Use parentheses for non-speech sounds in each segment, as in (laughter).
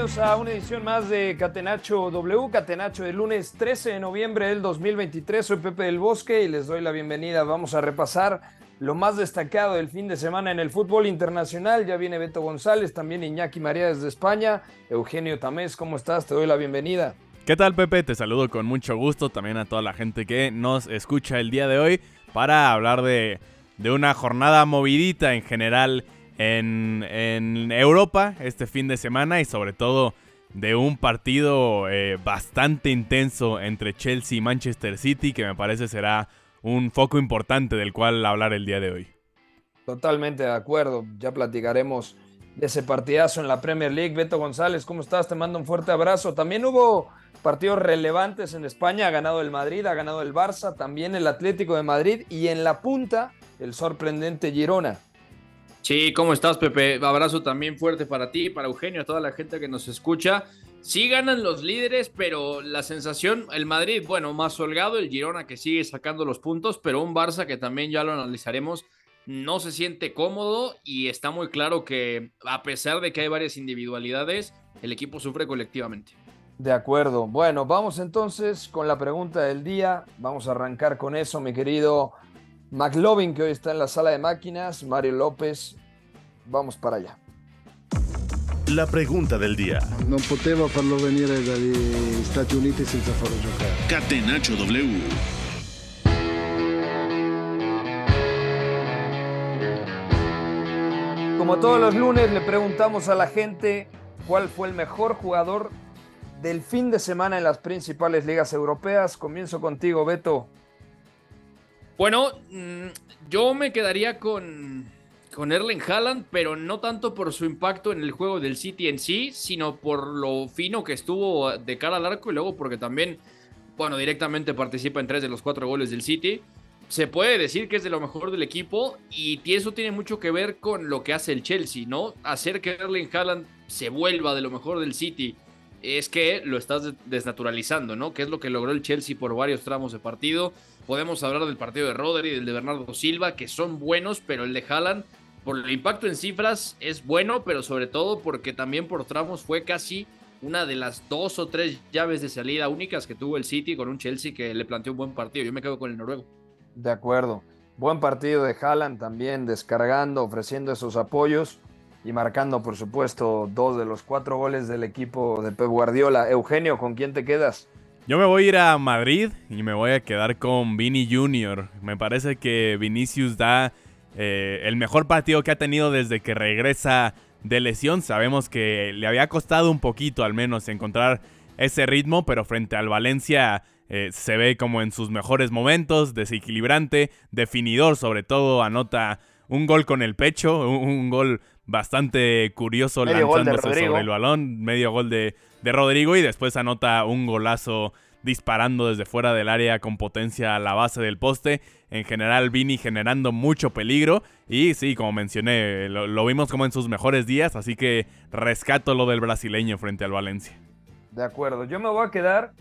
Bienvenidos a una edición más de Catenacho W, Catenacho del lunes 13 de noviembre del 2023. Soy Pepe del Bosque y les doy la bienvenida. Vamos a repasar lo más destacado del fin de semana en el fútbol internacional. Ya viene Beto González, también Iñaki María desde España. Eugenio Tamés, ¿cómo estás? Te doy la bienvenida. ¿Qué tal Pepe? Te saludo con mucho gusto también a toda la gente que nos escucha el día de hoy para hablar de, de una jornada movidita en general en, Europa este fin de semana y sobre todo de un partido eh, bastante intenso entre Chelsea y Manchester City que me parece será un foco importante del cual hablar el día de hoy. Totalmente de acuerdo. Ya platicaremos de ese partidazo en la Premier League. Beto González, ¿cómo estás? Te mando un fuerte abrazo. También hubo partidos relevantes en España. Ha ganado el Madrid, ha ganado el Barça, también el Atlético de Madrid y en la punta el sorprendente Girona. Sí, ¿cómo estás, Pepe? Abrazo también fuerte para ti, para Eugenio, a toda la gente que nos escucha. Sí ganan los líderes, pero la sensación, el Madrid, bueno, más holgado, el Girona que sigue sacando los puntos, pero un Barça que también ya lo analizaremos, no se siente cómodo y está muy claro que a pesar de que hay varias individualidades, el equipo sufre colectivamente. De acuerdo. Bueno, vamos entonces con la pregunta del día. Vamos a arrancar con eso, mi querido McLovin, que hoy está en la sala de máquinas. Mario López. Vamos para allá. La pregunta del día. Non poteva farlo venire dagli Stati Uniti senza farlo giocare. Catenacho W. Como todos los lunes, le preguntamos a la gente cuál fue el mejor jugador del fin de semana en las principales ligas europeas. Comienzo contigo, Beto. Bueno, mm, yo me quedaría con, con Erling Haaland, pero no tanto por su impacto en el juego del City en sí, sino por lo fino que estuvo de cara al arco y luego porque también, bueno, directamente participa en tres de los cuatro goles del City. Se puede decir que es de lo mejor del equipo y eso tiene mucho que ver con lo que hace el Chelsea, ¿no? Hacer que Erling Haaland se vuelva de lo mejor del City es que lo estás desnaturalizando, ¿no? Que es lo que logró el Chelsea por varios tramos de partido. Podemos hablar del partido de Rodri y del de Bernardo Silva, que son buenos, pero el de Haaland, por el impacto en cifras, es bueno, pero sobre todo porque también por tramos fue casi una de las dos o tres llaves de salida únicas que tuvo el City con un Chelsea que le planteó un buen partido. Yo me quedo con el noruego. De acuerdo. Buen partido de Haaland también, descargando, ofreciendo esos apoyos y marcando, por supuesto, dos de los cuatro goles del equipo de Pep Guardiola. Eugenio, ¿con quién te quedas? Yo me voy a ir a Madrid y me voy a quedar con Vini Jr. Me parece que Vinicius da eh, el mejor partido que ha tenido desde que regresa de lesión. Sabemos que le había costado un poquito al menos encontrar ese ritmo, pero frente al Valencia eh, se ve como en sus mejores momentos, desequilibrante, definidor sobre todo, anota un gol con el pecho, un, un gol bastante curioso Medio lanzándose sobre el balón, medio gol de, de Rodrigo y después anota un golazo disparando desde fuera del área con potencia a la base del poste. En general, Vini generando mucho peligro. Y sí, como mencioné, lo, vimos como en sus mejores días. Así que rescato lo del brasileño frente al Valencia. De acuerdo. Yo me voy a quedar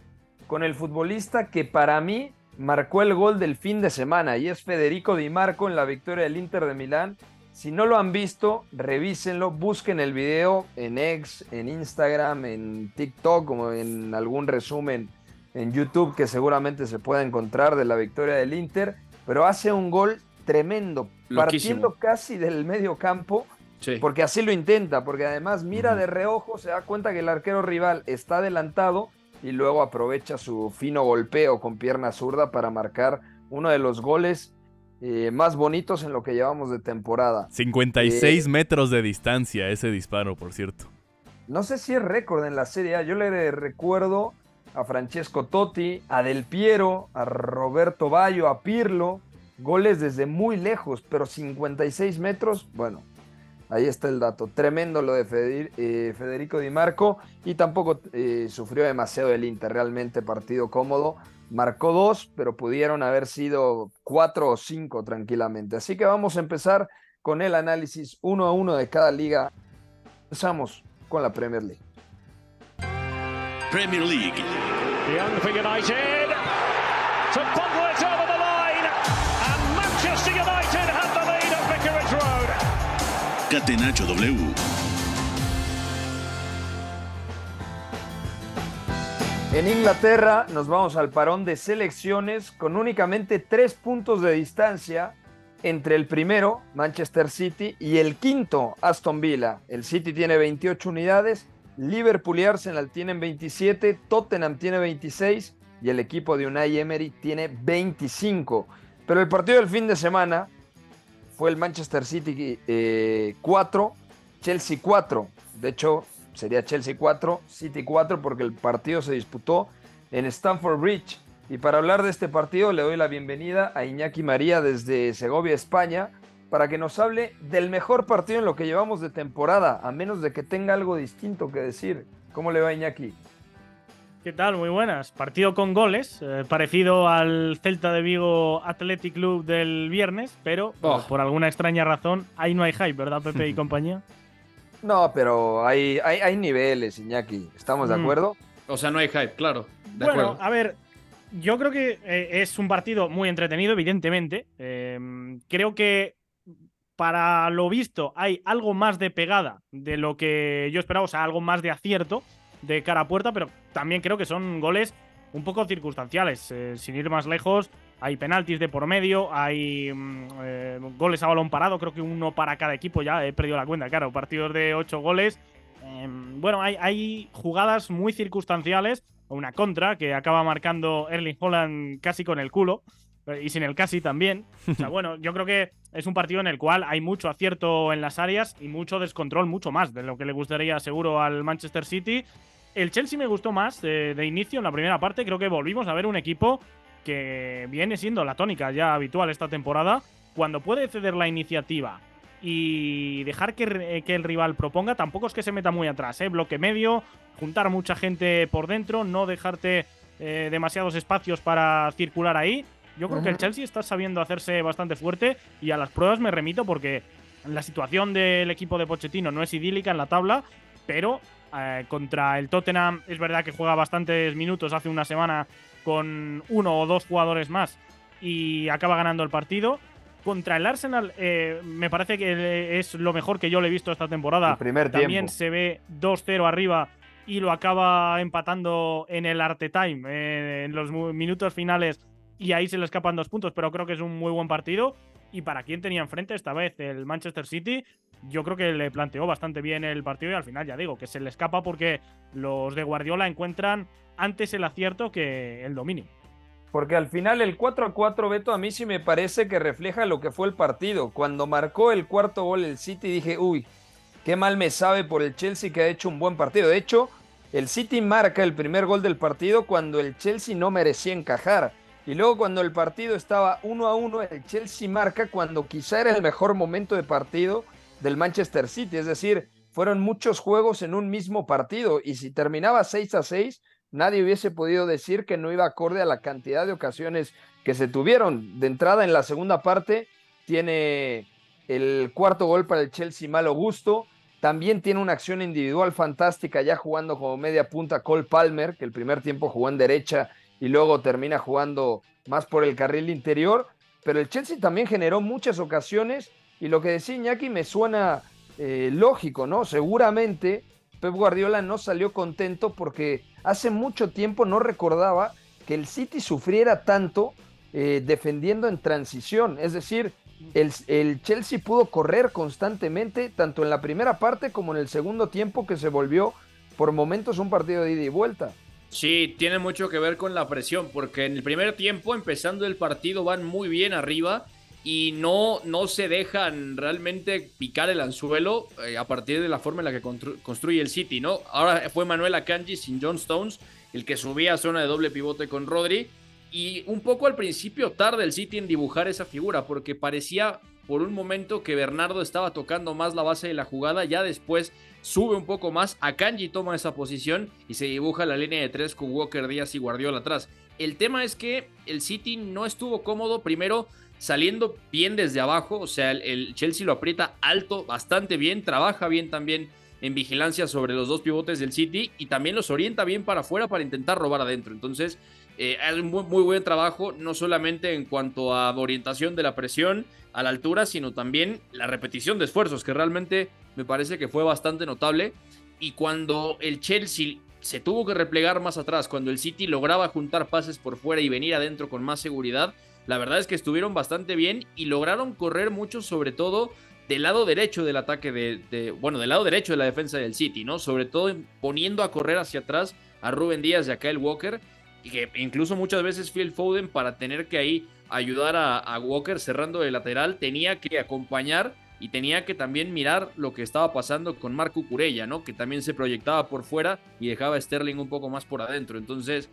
con el futbolista que para mí marcó el gol del fin de semana y es Federico Di Marco en la victoria del Inter de Milán. Si no lo han visto, revísenlo, busquen el video en X, en Instagram, en TikTok, como en algún resumen en YouTube que seguramente se pueda encontrar de la victoria del Inter, pero hace un gol tremendo, Loquísimo. partiendo casi del medio campo Sí. porque así lo intenta, porque además mira de reojo, se da cuenta que el arquero rival está adelantado y luego aprovecha su fino golpeo con pierna zurda para marcar uno de los goles eh, más bonitos en lo que llevamos de temporada. 56 Eh, metros de distancia ese disparo, por cierto. No sé si es récord en la Serie A. Yo le recuerdo a Francesco Totti, a Del Piero, a Roberto Bayo, a Pirlo. Goles desde muy lejos, pero 56 metros, bueno, ahí está el dato. Tremendo lo de eh, Federico Di Marco y tampoco eh, sufrió demasiado el Inter. Realmente partido cómodo. Marcó dos, pero pudieron haber sido cuatro o cinco tranquilamente. Así que vamos a empezar con el análisis uno a uno de cada liga. Empezamos con la Premier League. Premier League. Young for United. To bundle it over the line. And Manchester United have the lead at Vicarage Road. Catenacho W. En Inglaterra nos vamos al parón de selecciones con únicamente tres puntos de distancia entre el primero, Manchester City, y el quinto, Aston Villa. El City tiene 28 unidades, Liverpool y Arsenal tienen 27, Tottenham tiene 26 y el equipo de Unai Emery tiene 25. Pero el partido del fin de semana fue el Manchester City eh, 4, Chelsea 4. De hecho, sería Chelsea 4, City 4, porque el partido se disputó en Stamford Bridge. Y para hablar de este partido le doy la bienvenida a Iñaki María desde Segovia, España, para que nos hable del mejor partido en lo que llevamos de temporada, a menos de que tenga algo distinto que decir. ¿Cómo le va Iñaki? ¿Qué tal? Muy buenas. Partido con goles, eh, parecido al Celta de Vigo Athletic Club del viernes, pero Oh. por alguna extraña razón ahí no hay hype, ¿verdad, Pepe y (laughs) compañía? No, pero hay, hay, hay niveles, Iñaki. ¿Estamos de Mm. acuerdo? O sea, no hay hype, claro. De bueno, acuerdo. a ver, yo creo que eh, es un partido muy entretenido, evidentemente. Eh, creo que para lo visto hay algo más de pegada de lo que yo esperaba, o sea, algo más de acierto de cara a puerta, pero también creo que son goles un poco circunstanciales. Eh, sin ir más lejos, hay penaltis de por medio, hay mm, eh, goles a balón parado, creo que uno para cada equipo, ya he perdido la cuenta, claro, partidos de ocho goles. Eh, bueno, hay, hay jugadas muy circunstanciales, una contra que acaba marcando Erling Holland casi con el culo, y sin el casi también. O sea, (laughs) bueno, yo creo que es un partido en el cual hay mucho acierto en las áreas y mucho descontrol, mucho más de lo que le gustaría seguro al Manchester City. El Chelsea me gustó más de, de inicio en la primera parte. Creo que volvimos a ver un equipo que viene siendo la tónica ya habitual esta temporada. Cuando puede ceder la iniciativa y dejar que, que el rival proponga, tampoco es que se meta muy atrás. ¿eh? Bloque medio, juntar mucha gente por dentro, no dejarte eh, demasiados espacios para circular ahí. Yo creo que el. Chelsea está sabiendo hacerse bastante fuerte y a las pruebas me remito porque la situación del equipo de Pochettino no es idílica en la tabla, pero eh, contra el Tottenham es verdad que juega bastantes minutos hace una semana con uno o dos jugadores más y acaba ganando el partido. Contra el Arsenal eh, me parece que es lo mejor que yo le he visto esta temporada. El primer También tiempo. se ve 2-0 arriba y lo acaba empatando en el Arte Time, eh, en los minutos finales, y ahí se le escapan dos puntos, pero creo que es un muy buen partido. Y para quien tenía enfrente esta vez el Manchester City, yo creo que le planteó bastante bien el partido y al final ya digo que se le escapa porque los de Guardiola encuentran antes el acierto que el dominio. Porque al final el 4 a 4, Beto, a mí sí me parece que refleja lo que fue el partido. Cuando marcó el cuarto gol el City, dije, uy, qué mal me sabe por el Chelsea que ha hecho un buen partido. De hecho, el City marca el primer gol del partido cuando el Chelsea no merecía encajar. Y luego cuando el partido estaba 1 a 1, el Chelsea marca cuando quizá era el mejor momento de partido del Manchester City. Es decir, fueron muchos juegos en un mismo partido. Y si terminaba 6 a 6, nadie hubiese podido decir que no iba acorde a la cantidad de ocasiones que se tuvieron. De entrada, en la segunda parte, tiene el cuarto gol para el Chelsea malo gusto. También tiene una acción individual fantástica, ya jugando como media punta Cole Palmer, que el primer tiempo jugó en derecha y luego termina jugando más por el carril interior. Pero el Chelsea también generó muchas ocasiones y lo que decía Iñaki me suena eh, lógico, ¿no? Seguramente Pep Guardiola no salió contento porque hace mucho tiempo no recordaba que el City sufriera tanto eh, defendiendo en transición. Es decir, el, el, Chelsea pudo correr constantemente, tanto en la primera parte como en el segundo tiempo, que se volvió por momentos un partido de ida y vuelta. Sí, tiene mucho que ver con la presión, porque en el primer tiempo, empezando el partido, van muy bien arriba y no, no se dejan realmente picar el anzuelo eh, a partir de la forma en la que construye el City, ¿no? Ahora fue Manuel Akanji sin John Stones, el que subía a zona de doble pivote con Rodri, y un poco al principio tarde el City en dibujar esa figura, porque parecía por un momento que Bernardo estaba tocando más la base de la jugada, ya después sube un poco más, Akanji toma esa posición y se dibuja la línea de tres con Walker Díaz y Guardiola atrás. El tema es que el City no estuvo cómodo primero saliendo bien desde abajo, o sea, el, Chelsea lo aprieta alto, bastante bien, trabaja bien también en vigilancia sobre los dos pivotes del City y también los orienta bien para afuera para intentar robar adentro. Entonces, eh, un muy, muy, buen trabajo, no solamente en cuanto a orientación de la presión a la altura, sino también la repetición de esfuerzos, que realmente me parece que fue bastante notable. Y cuando el Chelsea se tuvo que replegar más atrás, cuando el City lograba juntar pases por fuera y venir adentro con más seguridad, la verdad es que estuvieron bastante bien y lograron correr mucho, sobre todo del lado derecho del ataque de, bueno, del lado derecho de la defensa del City, ¿no? Sobre todo poniendo a correr hacia atrás a Rubén Díaz y a Kyle Walker, y que incluso muchas veces Phil Foden para tener que ahí ayudar a, Walker cerrando de lateral, tenía que acompañar y tenía que también mirar lo que estaba pasando con Marco Curella, ¿no? Que también se proyectaba por fuera y dejaba a Sterling un poco más por adentro. Entonces,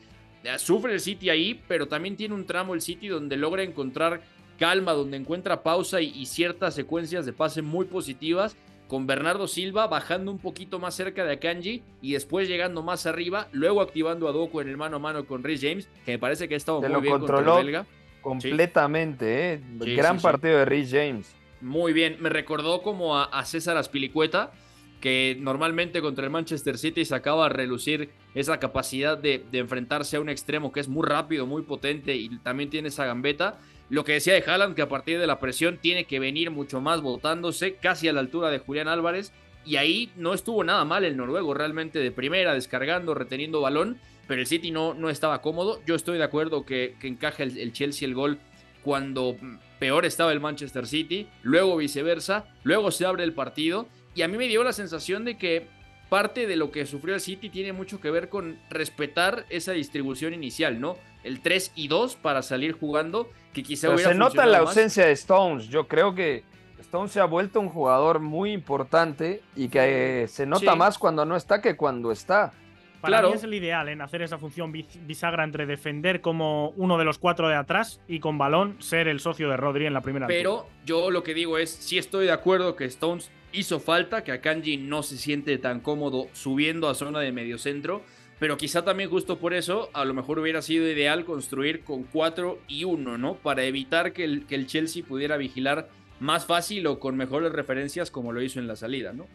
sufre el City ahí, pero también tiene un tramo el City donde logra encontrar calma, donde encuentra pausa y, ciertas secuencias de pase muy positivas con Bernardo Silva bajando un poquito más cerca de Akanji y después llegando más arriba, luego activando a Doku en el mano a mano con Rhys James, que me parece que ha estado muy bien contra el belga. Completamente, ¿eh? Gran partido de Rhys James. Muy bien, me recordó como a, a César Aspilicueta, que normalmente contra el Manchester City sacaba a relucir esa capacidad de, enfrentarse a un extremo que es muy rápido, muy potente y también tiene esa gambeta. Lo que decía de Haaland, que a partir de la presión tiene que venir mucho más botándose, casi a la altura de Julián Álvarez. Y ahí no estuvo nada mal el noruego, realmente de primera, descargando, reteniendo balón, pero el City no, no estaba cómodo. Yo estoy de acuerdo que, que encaja el, el Chelsea el gol cuando peor estaba el Manchester City, luego viceversa, luego se abre el partido y a mí me dio la sensación de que parte de lo que sufrió el City tiene mucho que ver con respetar esa distribución inicial, ¿no? El 3 y 2 para salir jugando, que quizá Pero se nota la ausencia de Stones. Yo creo que Stones se ha vuelto un jugador muy importante y que eh, se nota más cuando no está que cuando está. Para claro. mí es el ideal en hacer esa función bisagra entre defender como uno de los cuatro de atrás y con balón ser el socio de Rodri en la primera. Pero yo lo que digo es, sí estoy de acuerdo que Stones hizo falta, que Akanji no se siente tan cómodo subiendo a zona de mediocentro, pero quizá también justo por eso a lo mejor hubiera sido ideal construir con 4 y 1, ¿no? Para evitar que el, que el Chelsea pudiera vigilar más fácil o con mejores referencias como lo hizo en la salida, ¿no?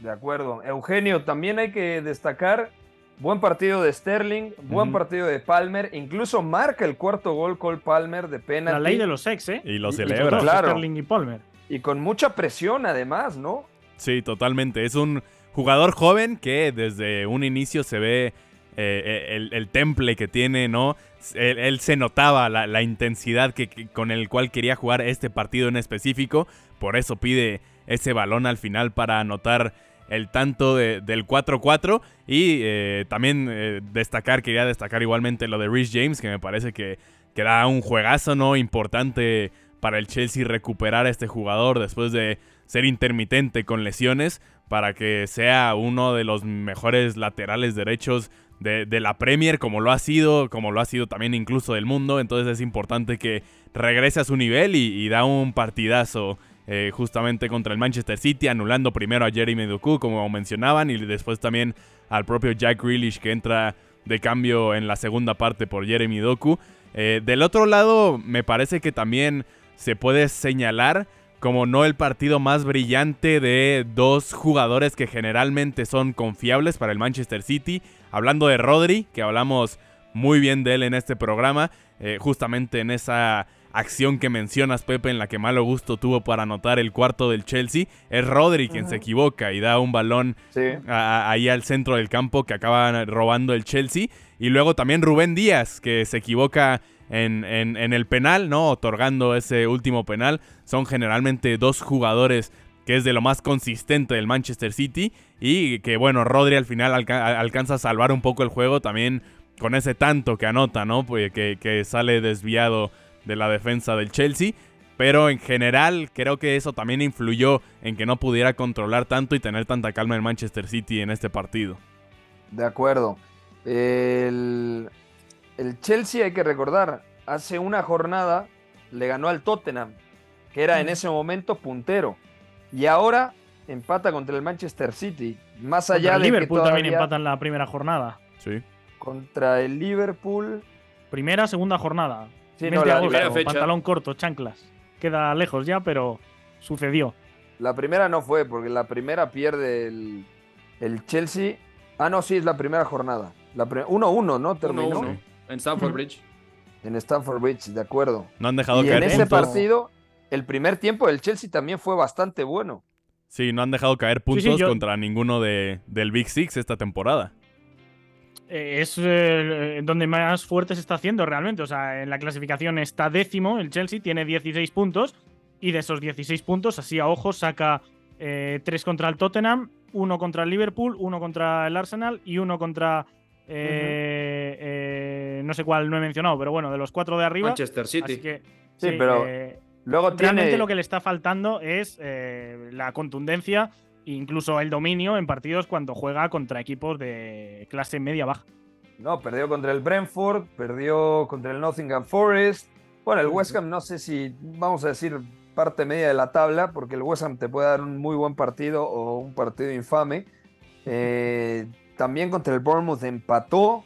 De acuerdo. Eugenio, también hay que destacar buen partido de Sterling, buen partido de Palmer, incluso marca el cuarto gol Cole Palmer de pena. La ley de los ex, ¿eh? Y lo celebra. claro. Sterling y Palmer. Y con mucha presión además, ¿no? Sí, totalmente. Es un jugador joven que desde un inicio se ve eh, eh, el, temple que tiene, ¿no? Él, se notaba la, intensidad que, con el cual quería jugar este partido en específico. Por eso pide ese balón al final para anotar el tanto del 4-4. Y eh, también destacar, quería destacar igualmente lo de Rhys James, que me parece que, que da un juegazo, ¿no? Importante para el Chelsea recuperar a este jugador después de ser intermitente con lesiones para que sea uno de los mejores laterales derechos de, la Premier como lo ha sido, como lo ha sido también incluso del mundo. Entonces es importante que regrese a su nivel y, da un partidazo eh, justamente contra el Manchester City, anulando primero a Jeremy Doku, como mencionaban, y después también al propio Jack Grealish que entra de cambio en la segunda parte por Jeremy Doku. Eh, del otro lado, me parece que también se puede señalar como no el partido más brillante de dos jugadores que generalmente son confiables para el Manchester City. Hablando de Rodri, que hablamos muy bien de él en este programa, eh, justamente en esa acción que mencionas, Pepe, en la que malo gusto tuvo para anotar el cuarto del Chelsea, es Rodri quien se equivoca y da un balón ahí al centro del campo que acaba robando el Chelsea. Y luego también Rubén Díaz, que se equivoca en, en, en el penal, ¿no? Otorgando ese último penal. Son generalmente dos jugadores que es de lo más consistente del Manchester City. Y que bueno, Rodri al final alcanza a salvar un poco el juego también con ese tanto que anota, ¿no? Pues que, que sale desviado de la defensa del Chelsea. Pero en general creo que eso también influyó en que no pudiera controlar tanto y tener tanta calma el Manchester City en este partido. De acuerdo. El, el Chelsea, hay que recordar, hace una jornada le ganó al Tottenham, que era en ese momento puntero. Y ahora empata contra el Manchester City. Más allá el de Liverpool que también empata en la primera jornada. Sí. Contra el Liverpool. Primera, segunda jornada. Sí, Mes no, de la- agosto, primera fecha. pantalón corto, chanclas. Queda lejos ya, pero sucedió. La primera no fue, porque la primera pierde el, el Chelsea. Ah, no, sí, es la primera jornada. La pri- 1-1, ¿no? Terminó 1-1 en Stamford Bridge. en Stamford Bridge, de acuerdo. No han dejado Y en caer ese puntos. partido, el primer tiempo del Chelsea también fue bastante bueno. Sí, no han dejado caer puntos sí, yo- contra ninguno de, del Big Six esta temporada. Eh, es eh, donde más fuerte se está haciendo realmente. O sea, en la clasificación está décimo. El Chelsea tiene 16 puntos. Y de esos 16 puntos, así a ojos, saca 3 contra el Tottenham, 1 contra el Liverpool, 1 contra el Arsenal y 1 contra. eh, eh, no sé cuál no he mencionado, pero bueno, de los cuatro de arriba. Manchester City. Así que. Sí, pero eh, Luego realmente tiene. lo que le está faltando es eh, la contundencia incluso el dominio en partidos cuando juega contra equipos de clase media-baja. No, perdió contra el Brentford, perdió contra el Nottingham Forest. Bueno, el West Ham no sé si vamos a decir parte media de la tabla, porque el West Ham te puede dar un muy buen partido o un partido infame. Eh, también contra el Bournemouth empató.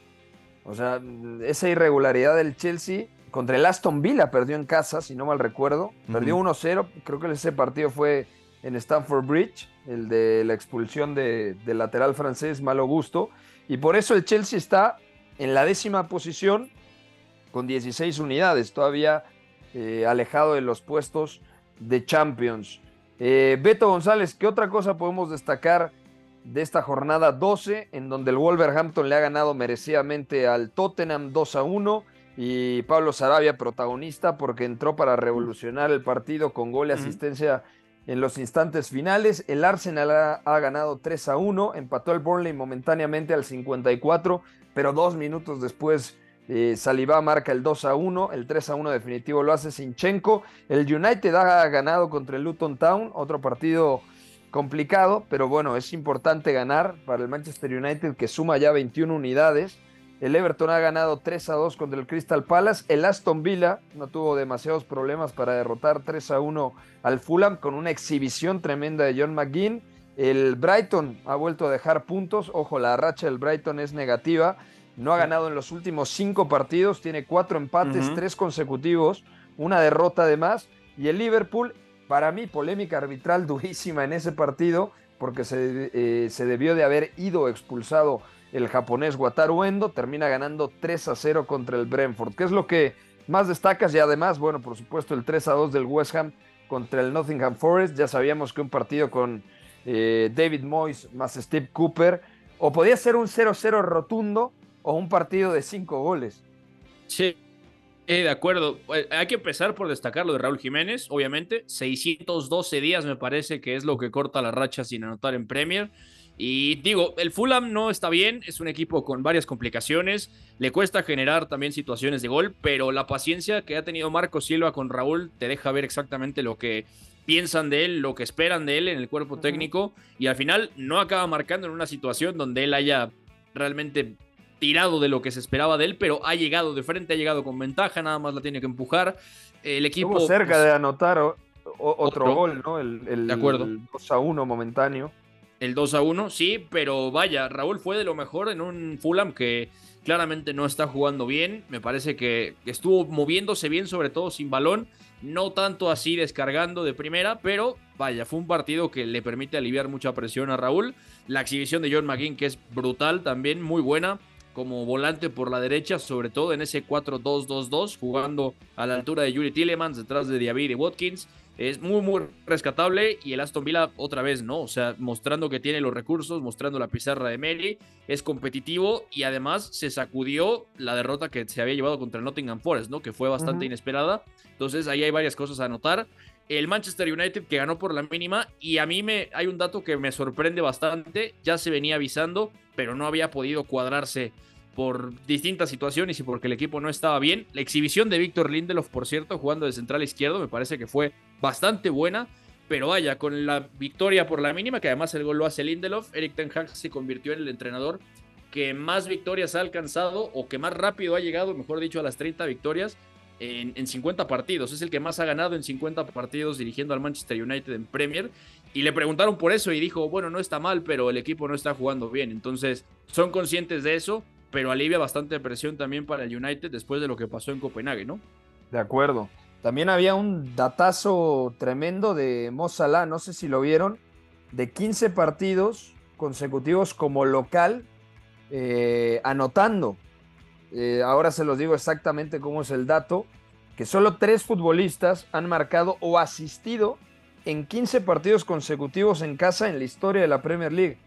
O sea, esa irregularidad del Chelsea. Contra el Aston Villa perdió en casa, si no mal recuerdo. Perdió 1-0. Creo que ese partido fue en Stamford Bridge, el de la expulsión de- del lateral francés, malo gusto. Y por eso el Chelsea está en la décima posición con 16 unidades, todavía eh, alejado de los puestos de Champions. Eh, Beto González, ¿qué otra cosa podemos destacar de esta jornada 12, en donde el Wolverhampton le ha ganado merecidamente al Tottenham 2 a 1? Y Pablo Sarabia, protagonista, porque entró para revolucionar el partido con gol y asistencia en los instantes finales. El Arsenal ha, ha ganado 3 a 1, empató el Burnley momentáneamente al 54, pero dos minutos después eh, Saliba marca el 2 a 1, el 3 a 1 definitivo lo hace Sinchenko. El United ha ganado contra el Luton Town, otro partido complicado, pero bueno, es importante ganar para el Manchester United que suma ya 21 unidades. El Everton ha ganado 3 a 2 contra el Crystal Palace. El Aston Villa no tuvo demasiados problemas para derrotar 3 a 1 al Fulham con una exhibición tremenda de John McGinn. El Brighton ha vuelto a dejar puntos. Ojo, la racha del Brighton es negativa. No ha ganado en los últimos cinco partidos. Tiene cuatro empates, tres consecutivos, una derrota además. Y el Liverpool, para mí, polémica arbitral (laughs) durísima en ese partido, porque se, eh, se debió de haber ido expulsado el japonés Wataru Endo. Termina ganando 3 a 0 contra el Brentford. ¿Qué es lo que más destacas? Y además, bueno, por supuesto, el 3 a 2 del West Ham contra el Nottingham Forest. Ya sabíamos que un partido con eh, David Moyes más Steve Cooper, o podía ser un 0-0 rotundo o un partido de 5 goles. Sí, de acuerdo. Eh, Hay que empezar por destacar lo de Raúl Jiménez, obviamente. 612 días me parece que es lo que corta la racha sin anotar en Premier. Y digo, el Fulham no está bien, es un equipo con varias complicaciones, le cuesta generar también situaciones de gol, pero la paciencia que ha tenido Marco Silva con Raúl te deja ver exactamente lo que piensan de él, lo que esperan de él en el cuerpo técnico, y al final no acaba marcando en una situación donde él haya realmente tirado de lo que se esperaba de él, pero ha llegado de frente, ha llegado con ventaja, nada más la tiene que empujar. El equipo... Estuvo cerca pues, de anotar o- o- otro, otro. gol, ¿no? El, el- De acuerdo. el 2 a 1 momentáneo. El 2 a 1, sí, pero vaya, Raúl fue de lo mejor en un Fulham que claramente no está jugando bien. Me parece que estuvo moviéndose bien, sobre todo sin balón. No tanto así descargando de primera, pero vaya, fue un partido que le permite aliviar mucha presión a Raúl. La exhibición de John McGinn, que es brutal también, muy buena, como volante por la derecha, sobre todo en ese 4-2-2-2, jugando a la altura de Yuri Tillemans, detrás de David y Watkins. Es muy, muy rescatable. Y el Aston Villa, otra vez, ¿no? O sea, mostrando que tiene los recursos, mostrando la pizarra de Meli, es competitivo y además se sacudió la derrota que se había llevado contra el Nottingham Forest, ¿no? Que fue bastante inesperada. Entonces, ahí hay varias cosas a anotar. El Manchester United que ganó por la mínima y a mí me hay un dato que me sorprende bastante, ya se venía avisando, pero no había podido cuadrarse por distintas situaciones y porque el equipo no estaba bien. La exhibición de Víctor Lindelof, por cierto, jugando de central izquierdo, me parece que fue bastante buena. Pero vaya, con la victoria por la mínima, que además el gol lo hace Lindelof, Eric Ten Hag se convirtió en el entrenador que más victorias ha alcanzado o que más rápido ha llegado, mejor dicho, a las 30 victorias en, en 50 partidos. Es el que más ha ganado en 50 partidos dirigiendo al Manchester United en Premier. Y le preguntaron por eso y dijo, bueno, no está mal, pero el equipo no está jugando bien. Entonces, son conscientes de eso pero alivia bastante presión también para el United después de lo que pasó en Copenhague, ¿no? De acuerdo. También había un datazo tremendo de Mo Salah, no sé si lo vieron, de 15 partidos consecutivos como local, eh, anotando. Eh, ahora se los digo exactamente cómo es el dato, que solo tres futbolistas han marcado o asistido en 15 partidos consecutivos en casa en la historia de la Premier League.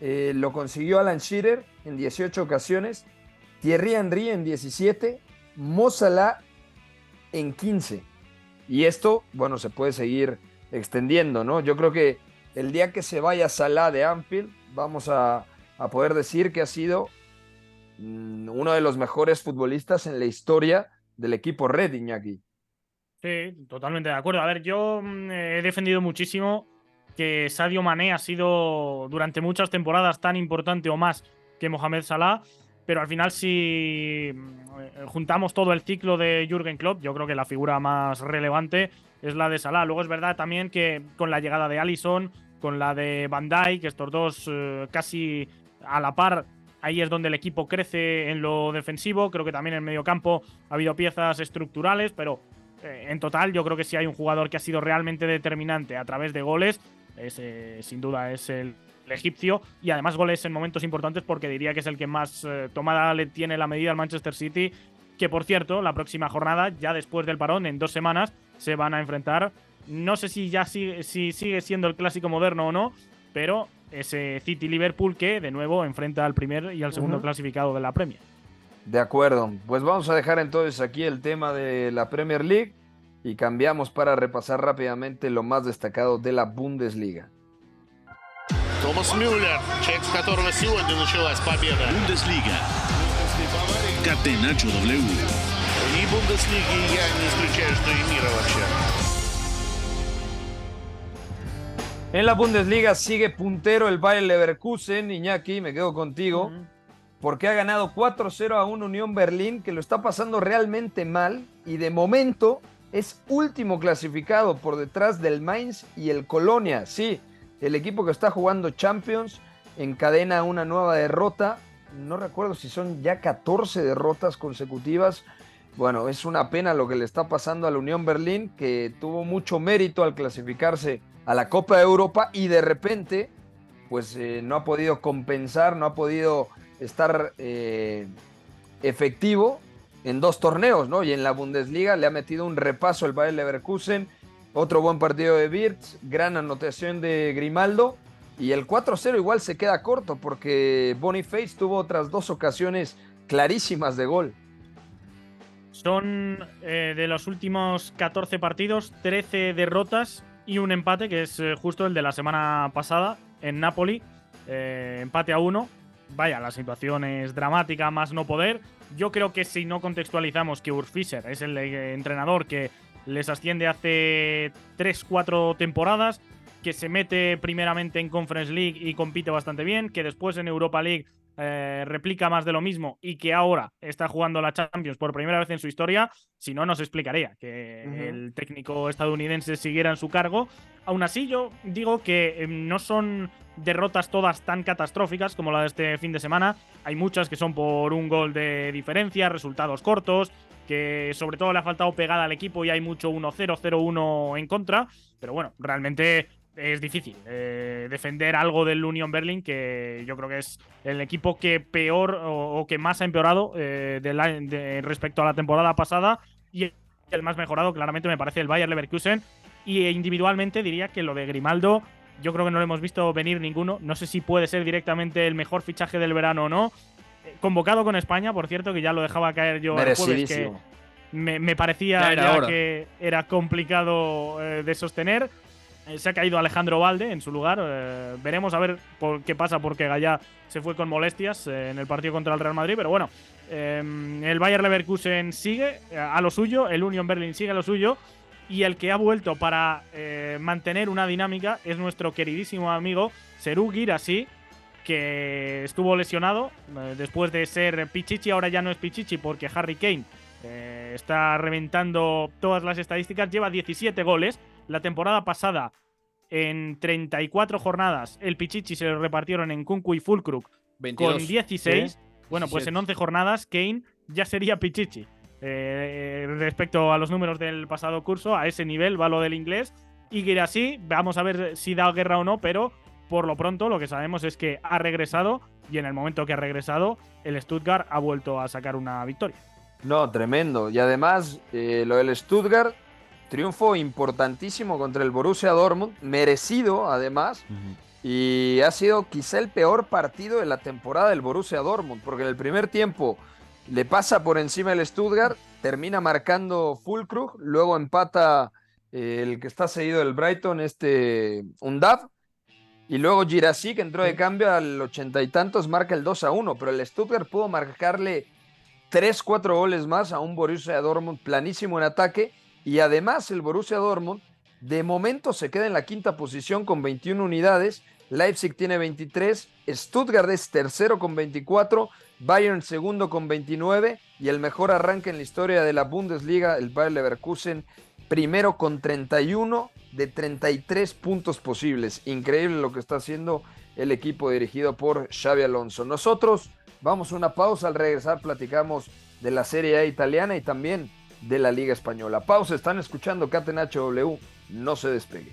Eh, lo consiguió Alan Shearer en 18 ocasiones, Thierry Henry en 17, Mo Salah en 15. Y esto, bueno, se puede seguir extendiendo, ¿no? Yo creo que el día que se vaya Salah de Anfield, vamos a, poder decir que ha sido mm, uno de los mejores futbolistas en la historia del equipo Red, Iñaki. Sí, totalmente de acuerdo. A ver, yo mm, he defendido muchísimo que Sadio Mané ha sido durante muchas temporadas tan importante o más que Mohamed Salah, pero al final si mm, juntamos todo el ciclo de Jürgen Klopp, yo creo que la figura más relevante es la de Salah. Luego es verdad también que con la llegada de Allison, con la de Van Dijk, estos dos eh, casi a la par, ahí es donde el equipo crece en lo defensivo. Creo que también en el medio campo ha habido piezas estructurales, pero eh, en total yo creo que si hay un jugador que ha sido realmente determinante a través de goles ese, sin duda es el, egipcio y además goles en momentos importantes porque diría que es el que más eh, tomada le tiene la medida al Manchester City que por cierto la próxima jornada ya después del parón en dos semanas se van a enfrentar. No sé si ya sigue, si sigue siendo el clásico moderno o no pero ese City Liverpool que de nuevo enfrenta al primer y al segundo clasificado de la Premier. De acuerdo. Pues vamos a dejar entonces aquí el tema de la Premier League y cambiamos para repasar rápidamente lo más destacado de la Bundesliga. Thomas Müller, check которого сегодня началась победа. Bundesliga. Catenacho W. И Бундеслиги я не исключаю, что и мира вообще. En la Bundesliga sigue puntero el Bayer Leverkusen. Iñaki, me quedo contigo. Porque ha ganado 4-0 a un Unión Berlín que lo está pasando realmente mal. Y de momento es último clasificado por detrás del Mainz y el Colonia. Sí, el equipo que está jugando Champions encadena una nueva derrota. No recuerdo si son ya 14 derrotas consecutivas. Bueno, es una pena lo que le está pasando a la Unión Berlín, que tuvo mucho mérito al clasificarse a la Copa de Europa y de repente, pues eh, no ha podido compensar, no ha podido estar eh, efectivo en dos torneos, ¿no? Y en la Bundesliga le ha metido un repaso el Bayer Leverkusen, otro buen partido de Wirtz, gran anotación de Grimaldo. Y el 4-0 igual se queda corto porque Boniface tuvo otras dos ocasiones clarísimas de gol. Son eh, de los últimos 14 partidos, 13 derrotas y un empate, que es eh, justo el de la semana pasada en Napoli. Eh, empate a uno. Vaya, la situación es dramática, más no poder. Yo creo que si no contextualizamos que Urs Fischer es el eh, entrenador que les asciende hace 3-4 temporadas, que se mete primeramente en Conference League y compite bastante bien, que después en Europa League eh, replica más de lo mismo y que ahora está jugando la Champions por primera vez en su historia, si no nos explicaría que el técnico estadounidense siguiera en su cargo. Aún así, yo digo que em, no son derrotas todas tan catastróficas como la de este fin de semana. Hay muchas que son por un gol de diferencia, resultados cortos, que sobre todo le ha faltado pegada al equipo y hay mucho 1-0, 0-1 en contra. Pero bueno, realmente es difícil eh, defender algo del Union Berlin, que yo creo que es el equipo que peor o, que más ha empeorado eh, respecto a la temporada pasada. Y el más mejorado, claramente, me parece el Bayer Leverkusen, Y individualmente diría que lo de Grimaldo, yo creo que no lo hemos visto venir ninguno. No sé si puede ser directamente el mejor fichaje del verano o no. Eh, Convocado con España, por cierto, que ya lo dejaba caer yo el jueves, que me, me parecía Ya que era complicado eh, de sostener. Eh, se ha caído Alejandro Valde en su lugar. eh, veremos a ver por qué pasa, porque Gallá se fue con molestias en el partido contra el Real Madrid. Pero bueno, eh, el Bayer Leverkusen sigue a lo suyo, el Union Berlin sigue a lo suyo. Y el que ha vuelto para eh, mantener una dinámica es nuestro queridísimo amigo Serú Girassi, que estuvo lesionado eh, después de ser Pichichi. Ahora ya no es Pichichi porque Harry Kane eh, está reventando todas las estadísticas. Lleva 17 goles. La temporada pasada, en 34 jornadas, el Pichichi se lo repartieron en Kunku y Fulkrug 22. con 16. Sí. Bueno, pues 17. en 11 jornadas, Kane ya sería Pichichi. Eh, respecto a los números del pasado curso, a ese nivel va lo del inglés. Y así, vamos a ver si da guerra o no, pero por lo pronto lo que sabemos es que ha regresado y en el momento que ha regresado, el Stuttgart ha vuelto a sacar una victoria. No, tremendo. Y además, eh, lo del Stuttgart, triunfo importantísimo contra el Borussia Dortmund, merecido además, y ha sido quizá el peor partido de la temporada del Borussia Dortmund, porque en el primer tiempo le pasa por encima el Stuttgart, termina marcando Fulkrug, luego empata eh, el que está seguido del Brighton, este Undav, y luego Girassi, que entró de cambio al ochenta y tantos, marca el 2 a 1, pero el Stuttgart pudo marcarle 3, 4 goles más a un Borussia Dortmund planísimo en ataque. Y además el Borussia Dortmund de momento se queda en la quinta posición con 21 unidades. Leipzig tiene 23, Stuttgart es tercero con 24, Bayern segundo con 29 y el mejor arranque en la historia de la Bundesliga, el Bayer Leverkusen, primero con 31 de 33 puntos posibles. Increíble lo que está haciendo el equipo dirigido por Xavi Alonso. Nosotros vamos a una pausa, al regresar platicamos de la Serie A italiana y también de la Liga Española. Pausa, están escuchando Catenacho W, no se despegue.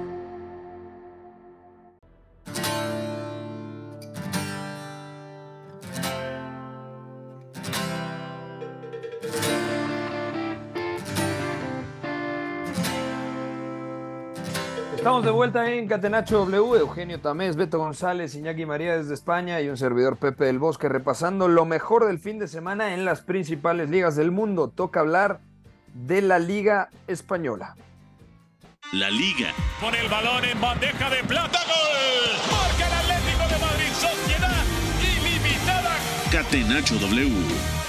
Estamos de vuelta en Catenacho W, Eugenio Tamés, Beto González, Iñaki María desde España y un servidor Pepe del Bosque repasando lo mejor del fin de semana en las principales ligas del mundo. Toca hablar de la Liga Española. La Liga. Con el balón en bandeja de plata, gol. Marca el Atlético de Madrid, sociedad ilimitada. Catenacho W.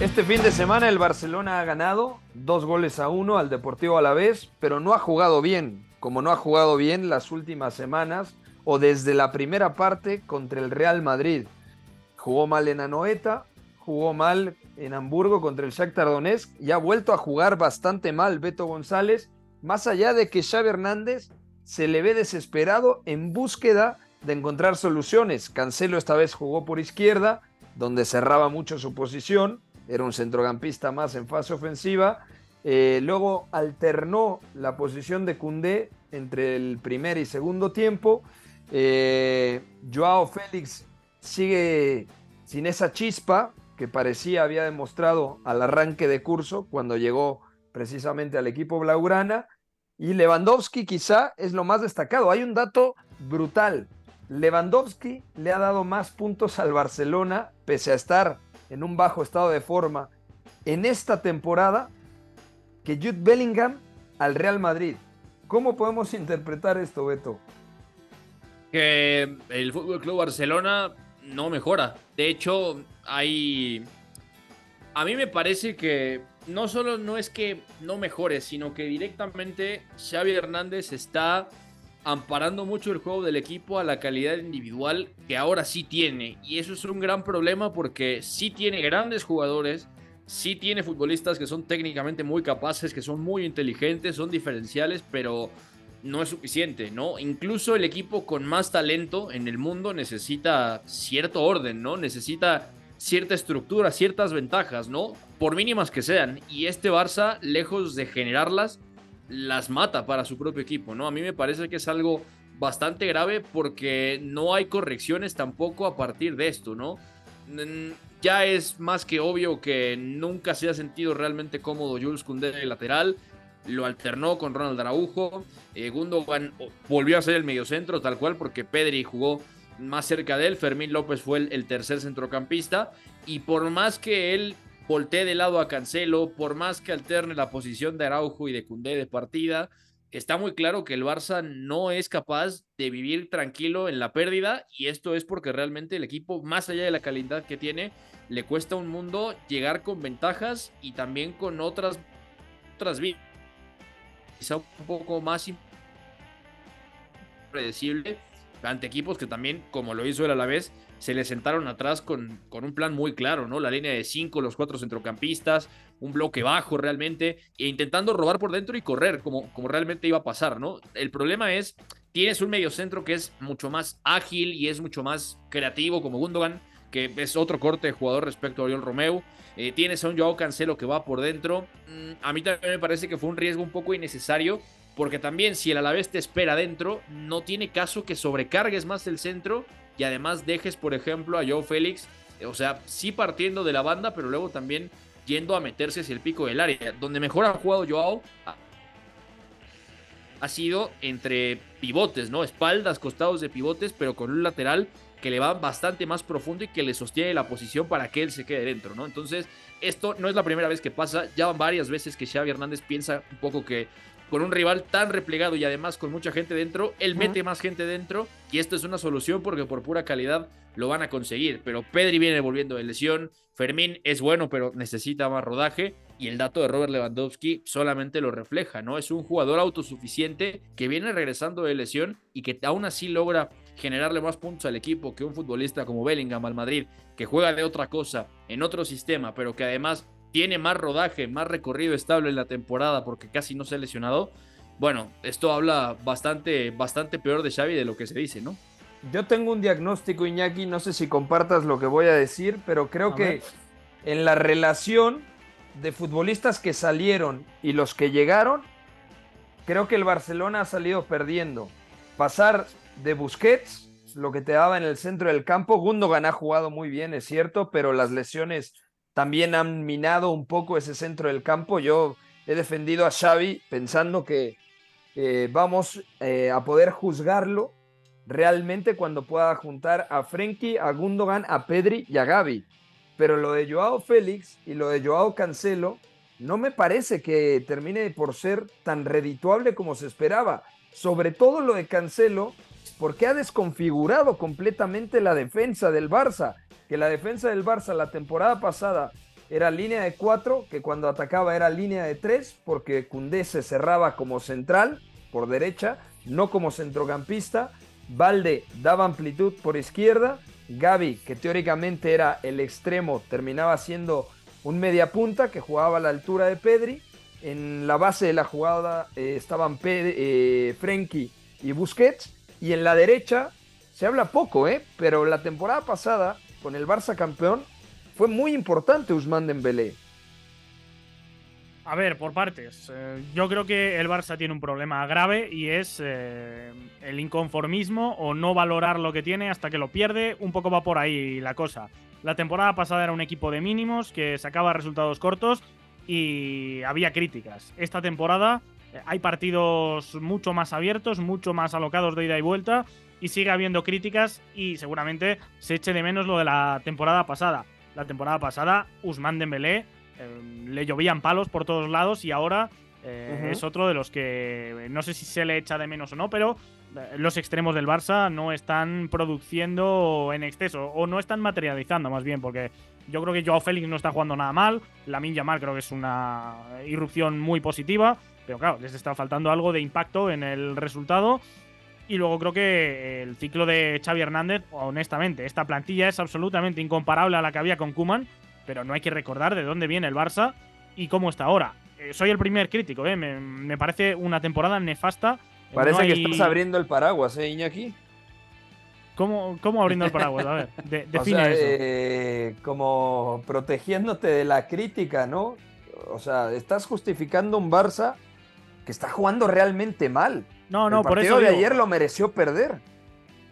Este fin de semana el Barcelona ha ganado dos goles a uno al Deportivo Alavés, pero no ha jugado bien, como no ha jugado bien las últimas semanas o desde la primera parte contra el Real Madrid. Jugó mal en Anoeta, jugó mal en Hamburgo contra el Shakhtar Donetsk y ha vuelto a jugar bastante mal Beto González, más allá de que Xavi Hernández se le ve desesperado en búsqueda de encontrar soluciones. Cancelo esta vez jugó por izquierda, donde cerraba mucho su posición, era un centrocampista más en fase ofensiva. Eh, luego alternó la posición de Cundé entre el primer y segundo tiempo. Eh, Joao Félix sigue sin esa chispa que parecía había demostrado al arranque de curso cuando llegó precisamente al equipo Blaugrana. Y Lewandowski quizá es lo más destacado. Hay un dato brutal. Lewandowski le ha dado más puntos al Barcelona, pese a estar en un bajo estado de forma en esta temporada, que Jude Bellingham al Real Madrid. ¿Cómo podemos interpretar esto, Beto? que el Fútbol Club Barcelona no mejora. De hecho, hay. A mí me parece que no solo no es que no mejore, sino que directamente Xavi Hernández está amparando mucho el juego del equipo a la calidad individual que ahora sí tiene. Y eso es un gran problema porque sí tiene grandes jugadores, sí tiene futbolistas que son técnicamente muy capaces, que son muy inteligentes, son diferenciales, pero no es suficiente, ¿no? Incluso el equipo con más talento en el mundo necesita cierto orden, ¿no? Necesita cierta estructura, ciertas ventajas, ¿no? Por mínimas que sean. Y este Barça, lejos de generarlas, las mata para su propio equipo, ¿no? A mí me parece que es algo bastante grave porque no hay correcciones tampoco a partir de esto, ¿no? Ya es más que obvio que nunca se ha sentido realmente cómodo Jules Koundé de lateral. Lo alternó con Ronald Araujo. Eh, Gundogan volvió a ser el mediocentro tal cual porque Pedri jugó más cerca de él. Fermín López fue el, el tercer centrocampista. Y por más que él voltee de lado a Cancelo, por más que alterne la posición de Araujo y de Cundé de partida, está muy claro que el Barça no es capaz de vivir tranquilo en la pérdida y esto es porque realmente el equipo, más allá de la calidad que tiene, le cuesta un mundo llegar con ventajas y también con otras, otras vías. Quizá un poco más predecible ante equipos que también, como lo hizo el Alavés, se le sentaron atrás con, con un plan muy claro, ¿no? La línea de cinco, los cuatro centrocampistas, un bloque bajo realmente, e intentando robar por dentro y correr, como, como realmente iba a pasar, ¿no? El problema es, tienes un mediocentro que es mucho más ágil y es mucho más creativo, como Gundogan, que es otro corte de jugador respecto a Oriol Romeo. Eh, tienes a un Joao Cancelo que va por dentro. Mm, a mí también me parece que fue un riesgo un poco innecesario, porque también si el Alavés te espera dentro, no tiene caso que sobrecargues más el centro y además dejes, por ejemplo, a Joe Félix, o sea, sí partiendo de la banda, pero luego también yendo a meterse hacia el pico del área. Donde mejor ha jugado Joao ha sido entre pivotes, ¿no? Espaldas, costados de pivotes, pero con un lateral que le va bastante más profundo y que le sostiene la posición para que él se quede dentro, ¿no? Entonces, esto no es la primera vez que pasa, ya van varias veces que Xavi Hernández piensa un poco que con un rival tan replegado y además con mucha gente dentro, él mete más gente dentro y esto es una solución porque por pura calidad lo van a conseguir. Pero Pedri viene volviendo de lesión, Fermín es bueno pero necesita más rodaje y el dato de Robert Lewandowski solamente lo refleja, ¿no? Es un jugador autosuficiente que viene regresando de lesión y que aún así logra generarle más puntos al equipo que un futbolista como Bellingham al Madrid, que juega de otra cosa, en otro sistema, pero que además tiene más rodaje, más recorrido estable en la temporada porque casi no se ha lesionado, bueno, esto habla bastante, bastante peor de Xavi de lo que se dice, ¿no? Yo tengo un diagnóstico, Iñaki, no sé si compartas lo que voy a decir, pero creo que en la relación de futbolistas que salieron y los que llegaron, creo que el Barcelona ha salido perdiendo. Pasar de Busquets, lo que te daba en el centro del campo, Gundogan ha jugado muy bien, es cierto, pero las lesiones también han minado un poco ese centro del campo. Yo he defendido a Xavi pensando que eh, vamos eh, a poder juzgarlo realmente cuando pueda juntar a Frenkie, a Gundogan, a Pedri y a Gaby. Pero lo de Joao Félix y lo de Joao Cancelo no me parece que termine por ser tan redituable como se esperaba. Sobre todo lo de Cancelo, porque ha desconfigurado completamente la defensa del Barça que la defensa del Barça la temporada pasada era línea de cuatro, que cuando atacaba era línea de tres, porque Cundé se cerraba como central por derecha, no como centrocampista. Valde daba amplitud por izquierda. Gaby, que teóricamente era el extremo, terminaba siendo un media punta que jugaba a la altura de Pedri. En la base de la jugada eh, estaban eh, Frenkie y Busquets. Y en la derecha se habla poco, ¿eh? pero la temporada pasada con el Barça campeón, fue muy importante Usman Dembélé. A ver, por partes. Eh, yo creo que el Barça tiene un problema grave y es eh, el inconformismo o no valorar lo que tiene hasta que lo pierde. Un poco va por ahí la cosa. La temporada pasada era un equipo de mínimos que sacaba resultados cortos y había críticas. Esta temporada eh, hay partidos mucho más abiertos, mucho más alocados de ida y vuelta y sigue habiendo críticas y seguramente se eche de menos lo de la temporada pasada. La temporada pasada, Usman Dembélé eh, le llovían palos por todos lados y ahora eh, es otro de los que no sé si se le echa de menos o no, pero eh, los extremos del Barça no están produciendo en exceso o no están materializando más bien, porque yo creo que Joao Félix no está jugando nada mal, la Yamal creo que es una irrupción muy positiva, pero claro, les está faltando algo de impacto en el resultado y luego creo que el ciclo de Xavi Hernández, honestamente, esta plantilla es absolutamente incomparable a la que había con Kuman. pero no hay que recordar de dónde viene el Barça y cómo está ahora. Eh, soy el primer crítico, ¿eh? me, me parece una temporada nefasta. Parece No hay- que estás abriendo el paraguas, ¿eh, Iñaki? ¿Cómo, cómo abriendo el paraguas? A ver, de- (laughs) O define sea, eso. eh, como protegiéndote de la crítica, ¿no? O sea, estás justificando un Barça que está jugando realmente mal. No, no, el por partido eso de digo- ayer lo mereció perder.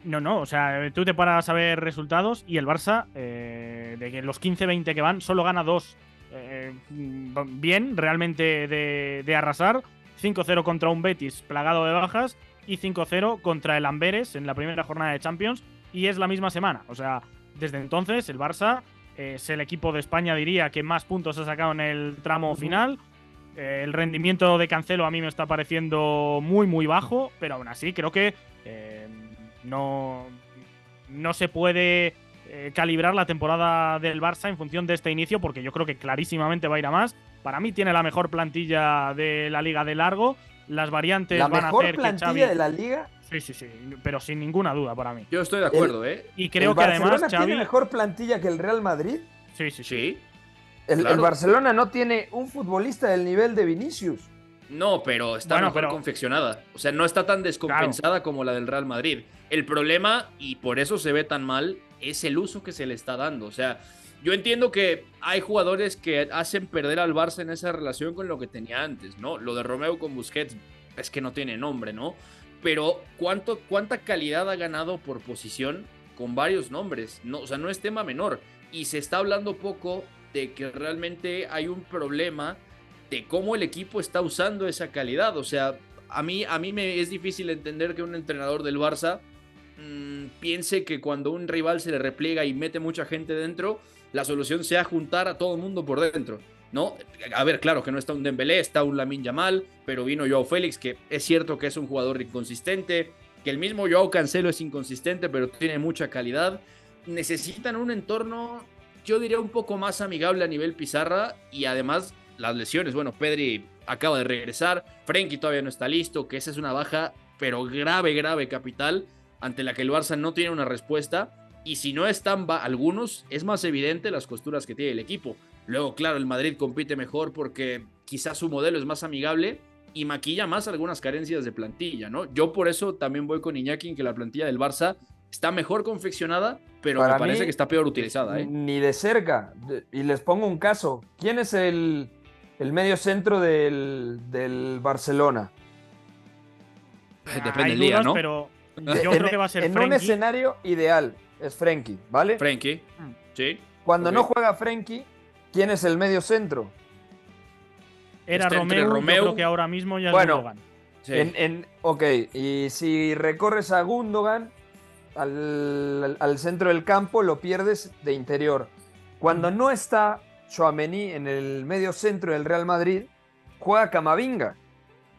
No, no, o sea, tú te paras a ver resultados y el Barça, eh, de que los 15-20 que van, solo gana dos. Eh, mm, bien, realmente de, de arrasar. 5-0 contra un Betis plagado de bajas y 5-0 contra el Amberes en la primera jornada de Champions y es la misma semana. O sea, desde entonces el Barça eh, es el equipo de España, diría, que más puntos ha sacado en el tramo final. Eh, el rendimiento de Cancelo a mí me está pareciendo muy, muy bajo, pero aún así creo que eh, no, no se puede eh, calibrar la temporada del Barça en función de este inicio, porque yo creo que clarísimamente va a ir a más. Para mí tiene la mejor plantilla de la liga de largo. Las variantes La van a mejor hacer que plantilla Xavi... de la liga. Sí, sí, sí, pero sin ninguna duda para mí. Yo estoy de acuerdo, ¿eh? Y creo ¿El que además Xavi... tiene mejor plantilla que el Real Madrid? Sí, sí, Sí. El Claro. Barcelona no tiene un futbolista del nivel de Vinicius. No, pero está Bueno, mejor pero- confeccionada. O sea, no está tan descompensada como la del Real Madrid. El problema, y por eso se ve tan mal, es el uso que se le está dando. O sea, yo entiendo que hay jugadores que hacen perder al Barça en esa relación con lo que tenía antes, ¿no? Lo de Romeo con Busquets es que no tiene nombre, ¿no? Pero ¿cuánto, ¿cuánta calidad ha ganado por posición con varios nombres? No, o sea, no es tema menor. Y se está hablando poco de que realmente hay un problema de cómo el equipo está usando esa calidad. O sea, a mí, a mí me es difícil entender que un entrenador del Barça mm, piense que cuando un rival se le repliega y mete mucha gente dentro, la solución sea juntar a todo el mundo por dentro. ¿No? A ver, claro que no está un Dembélé, está un Lamin Yamal, pero vino Joao Félix, que es cierto que es un jugador inconsistente, que el mismo Joao Cancelo es inconsistente, pero tiene mucha calidad. Necesitan un entorno, yo diría, un poco más amigable a nivel pizarra y además las lesiones. Bueno, Pedri acaba de regresar, Frenkie todavía no está listo, que esa es una baja, pero grave, grave capital, ante la que el Barça no tiene una respuesta. Y si no están algunos, es más evidente las costuras que tiene el equipo. Luego, claro, el Madrid compite mejor porque quizás su modelo es más amigable y maquilla más algunas carencias de plantilla, ¿no? Yo por eso también voy con Iñaki en que la plantilla del Barça está mejor confeccionada, pero Para me parece mí, que está peor utilizada, ¿eh? Ni de cerca. Y les pongo un caso. ¿Quién es el, el medio centro del, del Barcelona? Depende Hay del día, dudas, ¿no? pero yo en, creo que va a ser en un escenario ideal es Frenkie, ¿vale? Frenkie, Mm. sí. Cuando no juega Frenkie, ¿quién es el medio centro? Era Romeo, yo Romeo- creo que ahora mismo ya es Gundogan. sí. En, en- ok, y si recorres a Gundogan al, al- centro del campo, lo pierdes de interior. Cuando no está Chouameni en el medio centro del Real Madrid, juega Camavinga.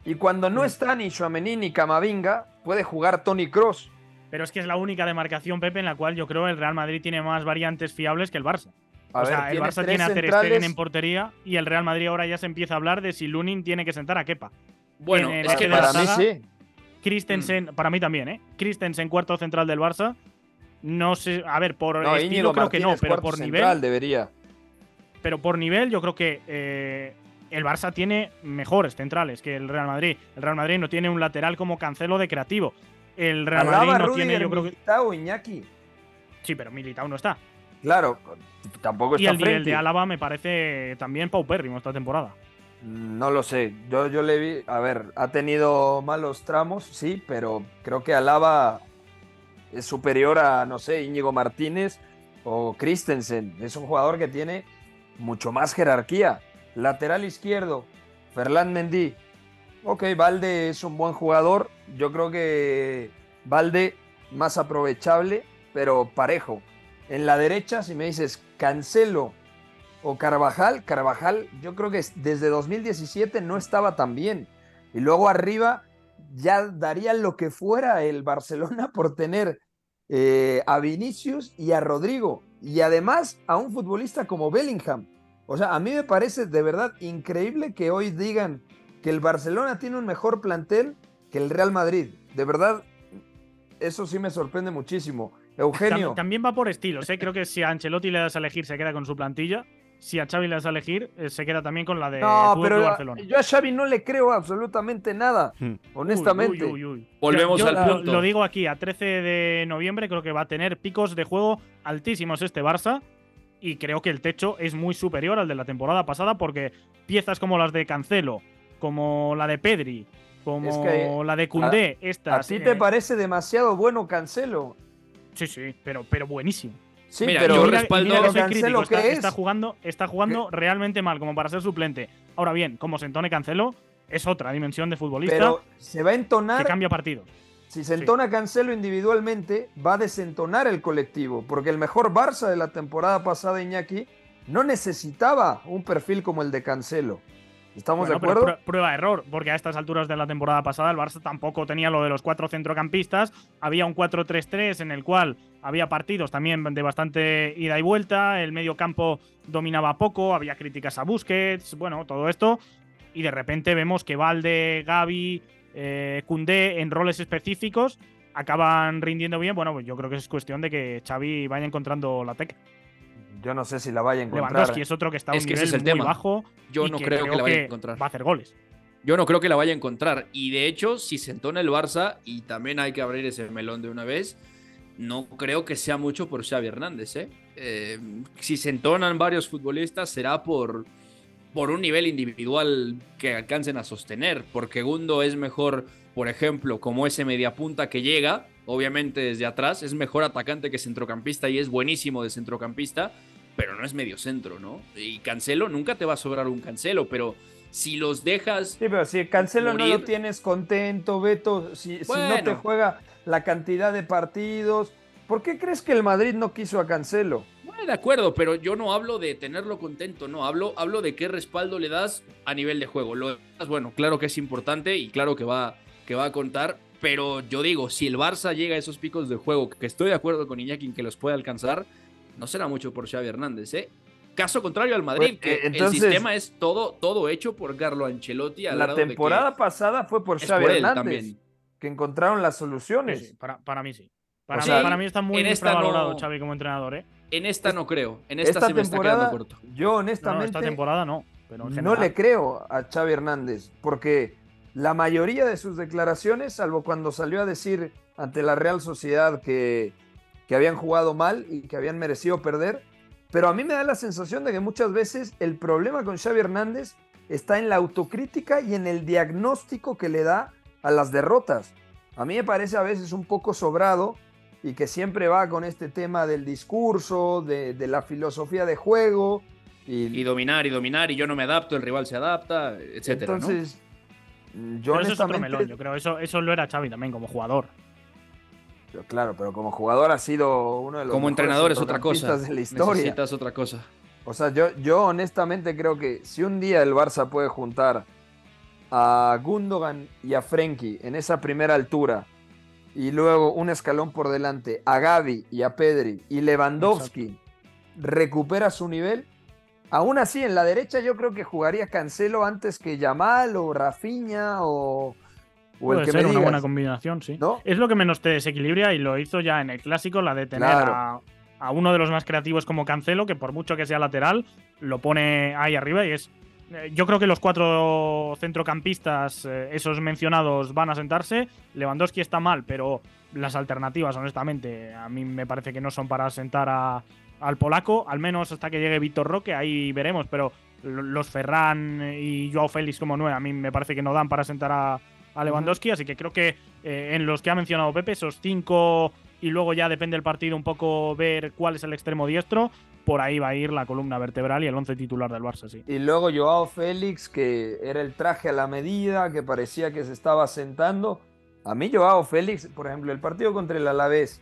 Y cuando no está ni Chouameni ni Camavinga, puede jugar Tony Cross. Pero es que es la única demarcación, Pepe, en la cual yo creo el Real Madrid tiene más variantes fiables que el Barça. A o ver, sea, el Barça tres tiene a Ter centrales. Stegen en portería y el Real Madrid ahora ya se empieza a hablar de si Lunin tiene que sentar a Kepa. Bueno, en es que Para mí sí. Christensen, Mm. para mí también, ¿eh? Christensen, cuarto central del Barça. No sé, a ver, por No, estilo Íñigo creo que no, pero cuarto por central, nivel, debería. pero por nivel yo creo que eh, el Barça tiene mejores centrales que el Real Madrid. El Real Madrid no tiene un lateral como Cancelo de creativo. El Real Madrid no tiene, yo creo que Militao, Iñaki. sí, pero Militao no está. Claro, tampoco Y está el nivel de Álava me parece también paupérrimo esta temporada. No lo sé. Yo, yo le vi. A ver, ha tenido malos tramos, sí, pero creo que Alaba es superior a, no sé, Íñigo Martínez o Christensen. Es un jugador que tiene mucho más jerarquía. Lateral izquierdo, Ferland Mendy. Ok, Valde es un buen jugador. Yo creo que Valde más aprovechable, pero parejo. En la derecha, si me dices Cancelo o Carvajal, Carvajal yo creo que es- desde 2017 no estaba tan bien. Y luego arriba ya daría lo que fuera el Barcelona por tener eh, a Vinicius y a Rodrigo. Y además a un futbolista como Bellingham. O sea, a mí me parece de verdad increíble que hoy digan que el Barcelona tiene un mejor plantel que el Real Madrid. De verdad, eso sí me sorprende muchísimo. Eugenio. Tam- también va por estilos, ¿eh? Creo que si a Ancelotti le das a elegir se queda con su plantilla. Si a Xavi le vas a elegir, eh, se queda también con la de No, pero a- Barcelona. yo a Xavi no le creo absolutamente nada, Hmm. (laughs) honestamente. Uy, uy, uy, uy. Volvemos Yo al lo- punto. Lo digo aquí, a 13 de noviembre creo que va a tener picos de juego altísimos este Barça y creo que el techo es muy superior al de la temporada pasada porque piezas como las de Cancelo, como la de Pedri, como Es que la de Koundé, ¿A estas. ti eh, te parece demasiado bueno Cancelo? Sí, sí, pero, pero buenísimo. Sí, Mira, pero yo respaldo- mira que soy crítico, está, ¿qué está es? jugando, está jugando realmente mal como para ser suplente. Ahora bien, como se entone Cancelo, es otra dimensión de futbolista pero se va a que entonar. cambia partidos. Si se entona Cancelo individualmente, va a desentonar el colectivo, porque el mejor Barça de la temporada pasada, Iñaki, no necesitaba un perfil como el de Cancelo. ¿Estamos Bueno, de acuerdo? prue- prueba error, porque a estas alturas de la temporada pasada el Barça tampoco tenía lo de los cuatro centrocampistas. Había un 4-3-3 en el cual había partidos también de bastante ida y vuelta. El medio campo dominaba poco, había críticas a Busquets, bueno, todo esto. Y de repente vemos que Valde, Gaby, eh, Koundé en roles específicos acaban rindiendo bien. Bueno, pues yo creo que es cuestión de que Xavi vaya encontrando la tecla. Yo no sé si la vaya a encontrar. Lewandowski es otro que está a Es que ese es el muy tema. bajo. Yo y no creo que la vaya a encontrar. Va a hacer goles. Yo no creo que la vaya a encontrar. Y de hecho, si se entona el Barça, y también hay que abrir ese melón de una vez, no creo que sea mucho por Xavi Hernández. ¿eh? Eh, si se entonan varios futbolistas, será por, por un nivel individual que alcancen a sostener. Porque Gundo es mejor, por ejemplo, como ese mediapunta que llega, obviamente desde atrás, es mejor atacante que centrocampista y es buenísimo de centrocampista, pero no es medio centro, ¿no? Y Cancelo, nunca te va a sobrar un Cancelo, pero si los dejas Sí, pero si Cancelo no lo tienes contento, Beto, si, si no te juega la cantidad de partidos, ¿por qué crees que el Madrid no quiso a Cancelo? Bueno, de acuerdo, pero yo no hablo de tenerlo contento, no, hablo, hablo de qué respaldo le das a nivel de juego. Lo bueno, claro que es importante y claro que va, que va a contar, pero yo digo, si el Barça llega a esos picos de juego, que estoy de acuerdo con Iñaki en que los puede alcanzar, no será mucho por Xavi Hernández, ¿eh? Caso contrario al Madrid, Pues, que eh, entonces- el sistema es todo, todo hecho por Carlo Ancelotti. al La grado de que temporada pasada fue por Xavi por Hernández, también. que encontraron las soluciones. sí, para, para mí sí. Para, O mí, sea, para mí está muy no- Xavi como entrenador, ¿eh? En esta no creo, en esta, Esta se me está temporada, quedando corto. yo No, no, honestamente esta temporada no. Pero en no le creo a Xavi Hernández, porque la mayoría de sus declaraciones, salvo cuando salió a decir ante la Real Sociedad que, que habían jugado mal y que habían merecido perder, pero a mí me da la sensación de que muchas veces el problema con Xavi Hernández está en la autocrítica y en el diagnóstico que le da a las derrotas. A mí me parece a veces un poco sobrado y que siempre va con este tema del discurso, de, de la filosofía de juego. Y, Y dominar y dominar, y yo no me adapto, el rival se adapta, etcétera. ¿no? Yo Pero eso es otro melón, yo creo. Eso, eso lo era Xavi también como jugador. Pero claro, pero como jugador ha sido uno de los Como mejores entrenador es otra cosa. de la historia. Necesitas otra cosa. O sea, yo, yo honestamente creo que si un día el Barça puede juntar a Gundogan y a Frenkie en esa primera altura y luego un escalón por delante a Gaby y a Pedri y Lewandowski recupera su nivel, aún así en la derecha yo creo que jugaría Cancelo antes que Yamal o Rafinha o, o Puede el que ser me una buena combinación, sí. ¿No? Es lo que menos te desequilibra y lo hizo ya en el clásico, la de tener Claro. a, a uno de los más creativos como Cancelo, que por mucho que sea lateral, lo pone ahí arriba y es. eh, Yo creo que los cuatro centrocampistas, eh, esos mencionados, van a sentarse. Lewandowski está mal, pero las alternativas, honestamente, a mí me parece que no son para sentar a- al polaco, al menos hasta que llegue Víctor Roque, ahí veremos, pero lo- los Ferran y Joao Félix como nueve, a mí me parece que no dan para sentar a, a Lewandowski, así que creo que eh, en los que ha mencionado Pepe, esos cinco y luego ya depende del partido un poco ver cuál es el extremo diestro, por ahí va a ir la columna vertebral y el once titular del Barça, sí. Y luego Joao Félix, que era el traje a la medida, que parecía que se estaba sentando. A mí Joao Félix, por ejemplo, el partido contra el Alavés,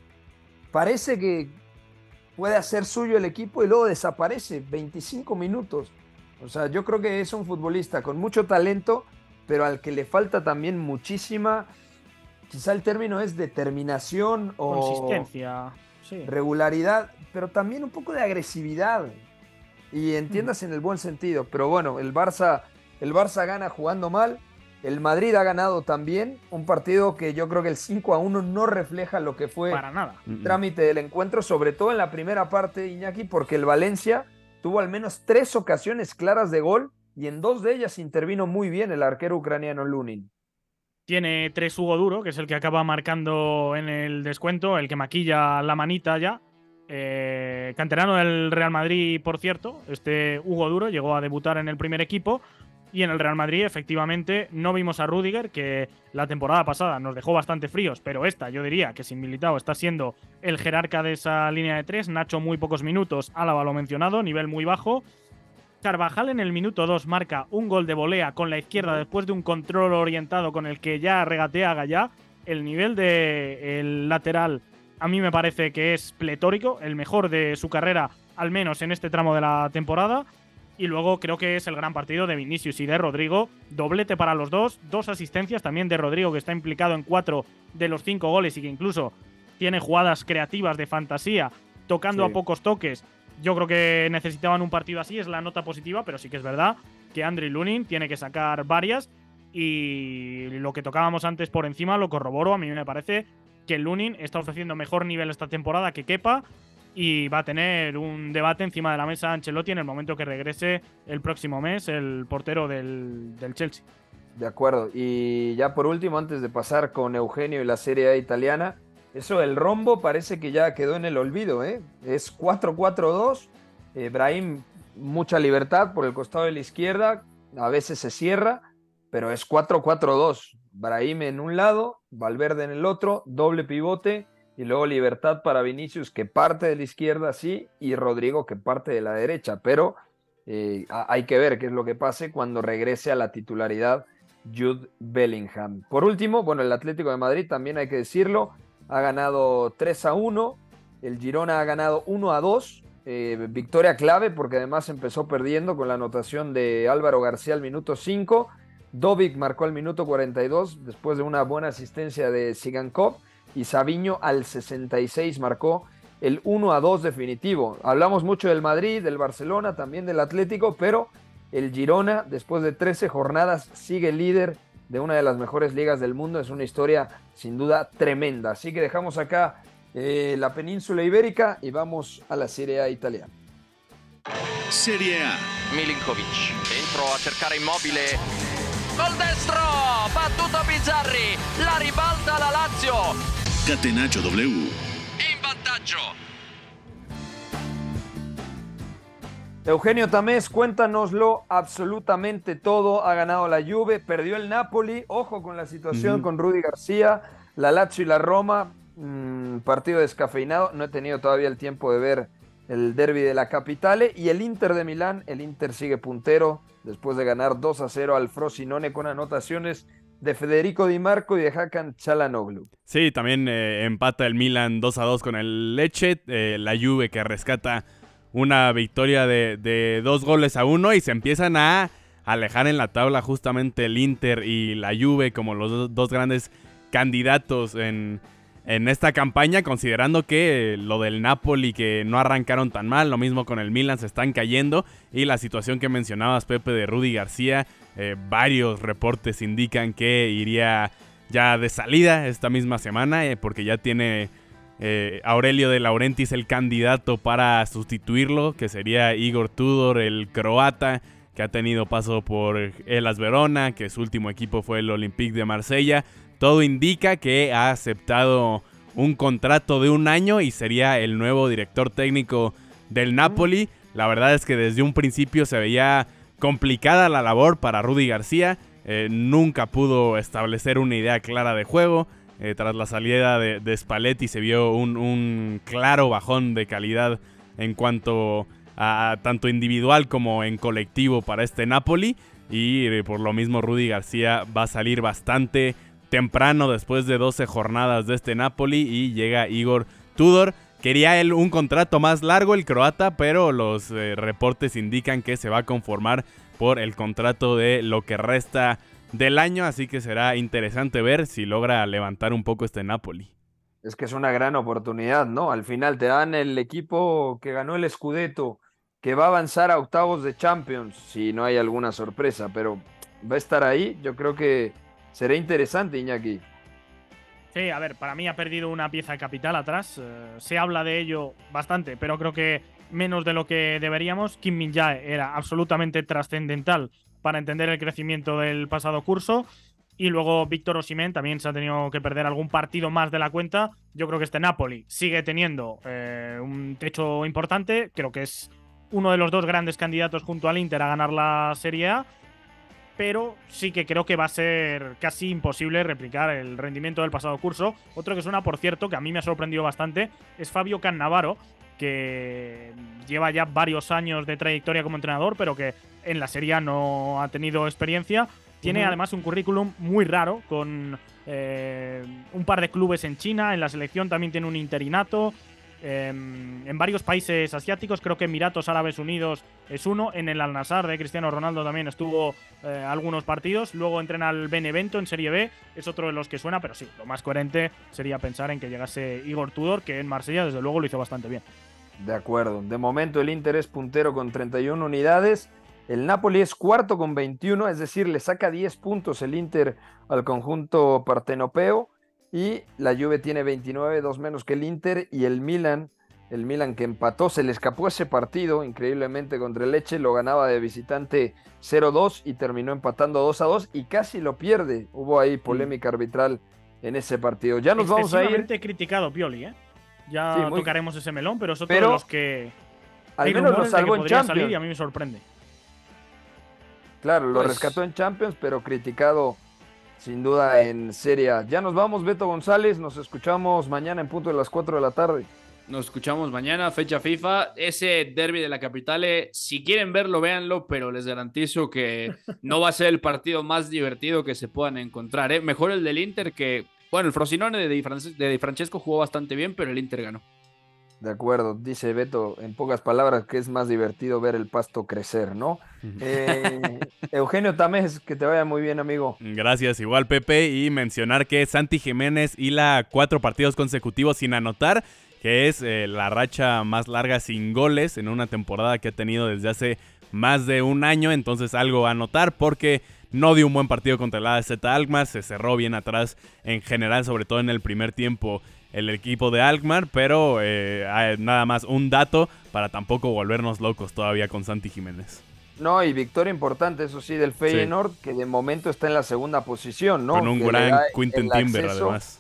parece que puede hacer suyo el equipo y luego desaparece 25 minutos. O sea, yo creo que es un futbolista con mucho talento, pero al que le falta también muchísima, quizá el término es determinación o Consistencia, sí. regularidad, pero también un poco de agresividad. Y entiendas en el buen sentido. Pero bueno, el Barça, el Barça gana jugando mal. El Madrid ha ganado también. Un partido que yo creo que el 5 a 1 no refleja lo que fue Para nada. el trámite del encuentro, sobre todo en la primera parte, Iñaki, porque el Valencia tuvo al menos tres ocasiones claras de gol y en dos de ellas intervino muy bien el arquero ucraniano Lunin. Tiene tres Hugo Duro, que es el que acaba marcando en el descuento, el que maquilla la manita ya. Eh, canterano del Real Madrid, por cierto, este Hugo Duro llegó a debutar en el primer equipo. Y en el Real Madrid, efectivamente, no vimos a Rudiger, que la temporada pasada nos dejó bastante fríos, pero esta, yo diría que sin Militao está siendo el jerarca de esa línea de tres. Nacho, muy pocos minutos, Álava lo mencionado, nivel muy bajo. Carvajal en el minuto 2 marca un gol de volea con la izquierda después de un control orientado con el que ya regatea a. El nivel del lateral a mí me parece que es pletórico, el mejor de su carrera, al menos en este tramo de la temporada. Y luego creo que es el gran partido de Vinicius y de Rodrigo. Doblete para los dos, dos asistencias también de Rodrigo, que está implicado en cuatro de los cinco goles y que incluso tiene jugadas creativas de fantasía, tocando a pocos toques yo creo que necesitaban un partido así, es la nota positiva, pero sí que es verdad que Andriy Lunin tiene que sacar varias y lo que tocábamos antes por encima lo corroboro. A mí me parece que Lunin está ofreciendo mejor nivel esta temporada que Kepa y va a tener un debate encima de la mesa Ancelotti en el momento que regrese el próximo mes el portero del, del Chelsea. De acuerdo. Y ya por último, antes de pasar con Eugenio y la Serie A italiana, eso el rombo parece que ya quedó en el olvido, ¿eh? Es 4-4-2. Brahim, mucha libertad por el costado de la izquierda. A veces se cierra, pero es 4-4-2. Brahim en un lado, Valverde en el otro, doble pivote y luego libertad para Vinicius que parte de la izquierda, sí, y Rodrigo que parte de la derecha. Pero eh, hay que ver qué es lo que pase cuando regrese a la titularidad Jude Bellingham. Por último, bueno, el Atlético de Madrid también hay que decirlo, ha ganado 3 a 1, el Girona ha ganado 1 a 2, eh, victoria clave porque además empezó perdiendo con la anotación de Álvaro García al minuto 5, Dovic marcó al minuto 42 después de una buena asistencia de Sigankov y Sabiño al 66 marcó el 1 a 2 definitivo. Hablamos mucho del Madrid, del Barcelona, también del Atlético, pero el Girona después de 13 jornadas sigue líder de una de las mejores ligas del mundo. Es una historia sin duda tremenda. Así que dejamos acá eh, la península ibérica y vamos a la Serie A italiana. Serie A. Milinkovic. Dentro a cercare immobile. Col destro. Battuto Bizzarri. La ribalta la Lazio. Catenaccio W. In vantaggio. Eugenio Tamés, cuéntanoslo absolutamente todo. Ha ganado la Juve, perdió el Napoli. Ojo con la situación con Rudy García, la Lazio y la Roma. Mm, partido descafeinado. No he tenido todavía el tiempo de ver el derby de la capitale. Y el Inter de Milán, el Inter sigue puntero después de ganar 2 a 0 al Frosinone con anotaciones de Federico Di Marco y de Hakan Chalanoglu. Sí, también eh, empata el Milan 2 a 2 con el Leche. Eh, la Juve que rescata una victoria de, dos goles a uno y se empiezan a alejar en la tabla justamente el Inter y la Juve como los dos grandes candidatos en, en esta campaña, considerando que lo del Napoli que no arrancaron tan mal, lo mismo con el Milan se están cayendo y la situación que mencionabas Pepe de Rudy García, eh, varios reportes indican que iría ya de salida esta misma semana eh, porque ya tiene eh, Aurelio de Laurentiis el candidato para sustituirlo, que sería Igor Tudor, el croata, que ha tenido paso por Elas Verona, que su último equipo fue el Olympique de Marsella. Todo indica que ha aceptado un contrato de un año y sería el nuevo director técnico del Napoli. La verdad es que desde un principio se veía complicada la labor para Rudy García. Eh, nunca pudo establecer una idea clara de juego. Eh, tras la salida de, Spalletti se vio un, claro bajón de calidad en cuanto a, tanto individual como en colectivo para este Napoli. Y eh, por lo mismo Rudy García va a salir bastante temprano después de 12 jornadas de este Napoli y llega Igor Tudor. Quería él un contrato más largo el croata, pero los eh, reportes indican que se va a conformar por el contrato de lo que resta del año, así que será interesante ver si logra levantar un poco este Napoli. Es que es una gran oportunidad, ¿no? Al final te dan el equipo que ganó el Scudetto, que va a avanzar a octavos de Champions, si no hay alguna sorpresa, pero va a estar ahí. Yo creo que será interesante, Iñaki. Sí, a ver, para mí ha perdido una pieza capital atrás. Eh, se habla de ello bastante, pero creo que menos de lo que deberíamos. Kim Min Jae era absolutamente trascendental para entender el crecimiento del pasado curso. Y luego Víctor Osimhen también se ha tenido que perder algún partido más de la cuenta. Yo creo que este Napoli sigue teniendo eh, un techo importante. Creo que es uno de los dos grandes candidatos junto al Inter a ganar la Serie A. Pero sí que creo que va a ser casi imposible replicar el rendimiento del pasado curso. Otro que suena, por cierto, que a mí me ha sorprendido bastante, es Fabio Cannavaro, que lleva ya varios años de trayectoria como entrenador, pero que en la Serie A no ha tenido experiencia. Tiene además un currículum muy raro, con eh, un par de clubes en China, en la selección también tiene un interinato. Eh, en varios países asiáticos, creo que Emiratos Árabes Unidos es uno. En el Al Nassr de Cristiano Ronaldo también estuvo eh, algunos partidos. Luego entrena al Benevento en Serie B, es otro de los que suena, pero sí, lo más coherente sería pensar en que llegase Igor Tudor, que en Marsella desde luego lo hizo bastante bien. De acuerdo. De momento el Inter es puntero con 31 unidades. El Napoli es cuarto con 21, es decir, le saca 10 puntos el Inter al conjunto partenopeo. Y la Juve tiene 29, dos menos que el Inter. Y el Milan, el Milan que empató, se le escapó ese partido increíblemente contra el Leche. Lo ganaba de visitante 0-2 y terminó empatando 2-2 y casi lo pierde. Hubo ahí polémica arbitral en ese partido. Ya nos vamos a ir. Criticado Pioli, ¿eh? Ya Sí, muy- tocaremos ese melón, pero es otro Pero de los que. al menos lo salvó en Champions. salir y a mí me sorprende. Claro, lo Pues- rescató en Champions, pero criticado sin duda en Serie A. Ya nos vamos, Beto González. Nos escuchamos mañana en punto de las 4 de la tarde. Nos escuchamos mañana, fecha FIFA. Ese derby de la capital, eh, si quieren verlo, véanlo, pero les garantizo que (laughs) no va a ser el partido más divertido que se puedan encontrar. ¿eh? Mejor el del Inter que, bueno, el Frosinone de Di Francesco jugó bastante bien, pero el Inter ganó. De acuerdo, dice Beto en pocas palabras que es más divertido ver el pasto crecer, ¿no? Eh, (laughs) Eugenio Tamés, que te vaya muy bien, amigo. Gracias, igual Pepe. Y mencionar que Santi Jiménez hila cuatro partidos consecutivos sin anotar, que es eh, la racha más larga sin goles en una temporada que ha tenido desde hace más de un año. Entonces algo a anotar porque no dio un buen partido contra el AZ Alkmaar. Se cerró bien atrás en general, sobre todo en el primer tiempo el equipo de Alkmaar. Pero eh, nada más un dato para tampoco volvernos locos todavía con Santi Jiménez. No, y victoria importante, eso sí, del Feyenoord, que de momento está en la segunda posición, ¿no? Con un Que gran Quinten Timber acceso. además.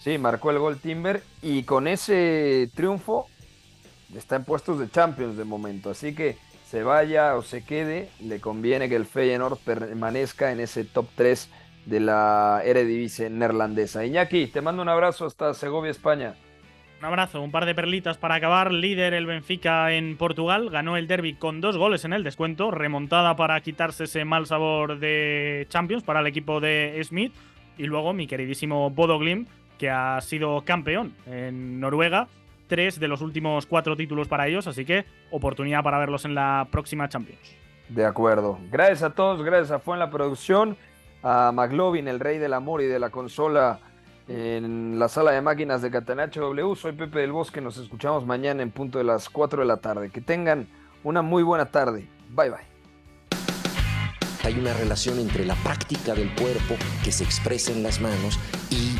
Sí, marcó el gol Timber y con ese triunfo está en puestos de Champions de momento. Así que se vaya o se quede, le conviene que el Feyenoord permanezca en ese top 3 de la Eredivisie neerlandesa. Iñaki, te mando un abrazo hasta Segovia, España. Un abrazo, un par de perlitas para acabar. Líder el Benfica en Portugal. Ganó el derby con dos goles en el descuento. Remontada para quitarse ese mal sabor de Champions para el equipo de Smith. Y luego mi queridísimo Bodo Glimt, que ha sido campeón en Noruega. Tres de los últimos cuatro títulos para ellos. Así que oportunidad para verlos en la próxima Champions. De acuerdo. Gracias a todos, gracias a Fue en la producción, a McLovin, el rey del amor y de la consola en la sala de máquinas de Catanacho W. Soy Pepe del Bosque, nos escuchamos mañana en punto de las 4 de la tarde. Que tengan una muy buena tarde. Bye bye. Hay una relación entre la práctica del cuerpo que se expresa en las manos y